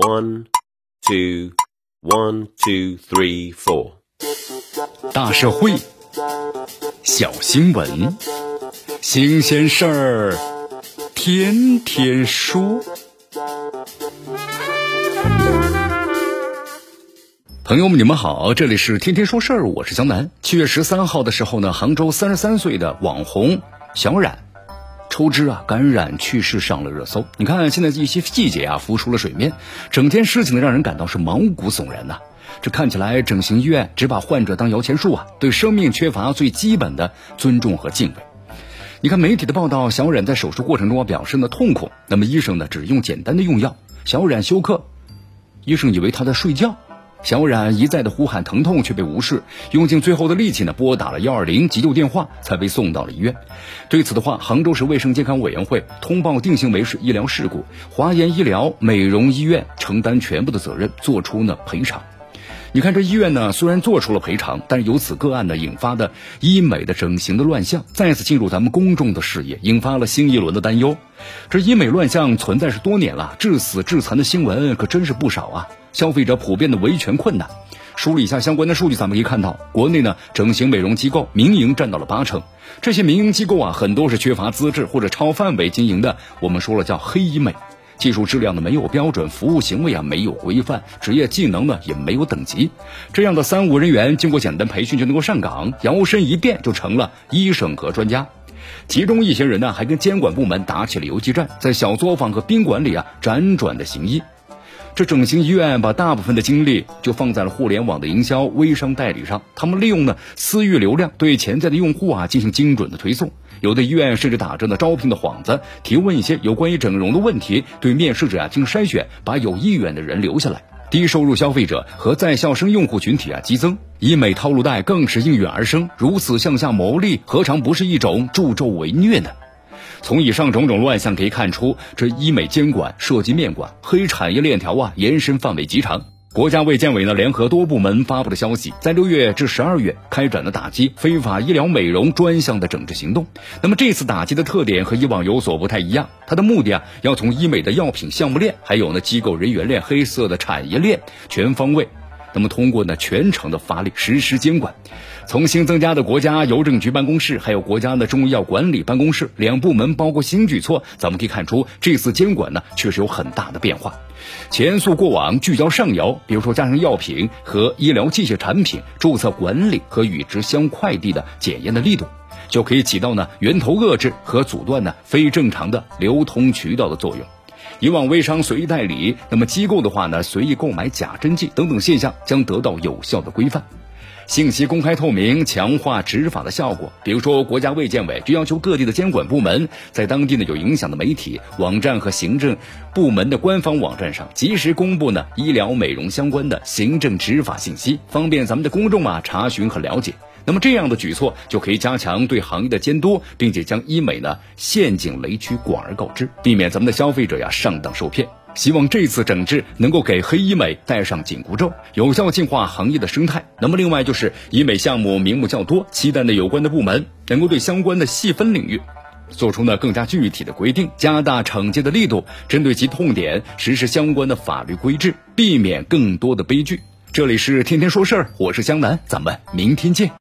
One, two, one, two, three, four。大社会，小新闻，新鲜事儿，天天说。朋友们，你们好，这里是天天说事儿，我是江南。七月十三号的时候呢，杭州三十三岁的网红小冉。抽脂啊，感染去世上了热搜。你看现在一些细节啊浮出了水面，整件事情呢让人感到是毛骨悚然呐。这看起来整形医院只把患者当摇钱树啊，对生命缺乏最基本的尊重和敬畏。你看媒体的报道，小冉在手术过程中啊表示呢痛苦，那么医生呢只用简单的用药，小冉休克，医生以为他在睡觉。小冉一再的呼喊疼痛却被无视，用尽最后的力气呢拨打了幺二零急救电话，才被送到了医院。对此的话，杭州市卫生健康委员会通报定性为是医疗事故，华研医疗美容医院承担全部的责任，做出呢赔偿。你看这医院呢虽然做出了赔偿，但是由此个案呢引发的医美的整形的乱象再次进入咱们公众的视野，引发了新一轮的担忧。这医美乱象存在是多年了，致死致残的新闻可真是不少啊。消费者普遍的维权困难，梳理一下相关的数据，咱们可以看到，国内呢整形美容机构民营占到了八成，这些民营机构啊很多是缺乏资质或者超范围经营的，我们说了叫黑医美，技术质量呢没有标准，服务行为啊没有规范，职业技能呢也没有等级，这样的三无人员经过简单培训就能够上岗，摇身一变就成了医生和专家，其中一些人呢还跟监管部门打起了游击战，在小作坊和宾馆里啊辗转的行医。这整形医院把大部分的精力就放在了互联网的营销、微商代理上。他们利用呢私域流量对潜在的用户啊进行精准的推送。有的医院甚至打着呢招聘的幌子，提问一些有关于整容的问题，对面试者啊进行筛选，把有意愿的人留下来。低收入消费者和在校生用户群体啊激增，医美套路贷更是应运而生。如此向下牟利，何尝不是一种助纣为虐呢？从以上种种乱象可以看出，这医美监管涉及面广，黑产业链条啊延伸范围极长。国家卫健委呢联合多部门发布的消息，在六月至十二月开展了打击非法医疗美容专项的整治行动。那么这次打击的特点和以往有所不太一样，它的目的啊要从医美的药品项目链，还有呢机构人员链、黑色的产业链全方位。那么，通过呢全程的发力实施监管，从新增加的国家邮政局办公室，还有国家的中医药管理办公室两部门，包括新举措，咱们可以看出这次监管呢确实有很大的变化。前溯过往，聚焦上游，比如说加上药品和医疗器械产品注册管理和与之相快递的检验的力度，就可以起到呢源头遏制和阻断呢非正常的流通渠道的作用。以往微商随意代理，那么机构的话呢，随意购买假针剂等等现象将得到有效的规范。信息公开透明，强化执法的效果。比如说，国家卫健委就要求各地的监管部门，在当地呢有影响的媒体网站和行政部门的官方网站上，及时公布呢医疗美容相关的行政执法信息，方便咱们的公众啊查询和了解。那么这样的举措就可以加强对行业的监督，并且将医美呢陷阱雷区广而告之，避免咱们的消费者呀上当受骗。希望这次整治能够给黑医美戴上紧箍咒，有效净化行业的生态。那么另外就是医美项目名目较多，期待呢有关的部门能够对相关的细分领域做出呢更加具体的规定，加大惩戒的力度，针对其痛点实施相关的法律规制，避免更多的悲剧。这里是天天说事儿，我是江南，咱们明天见。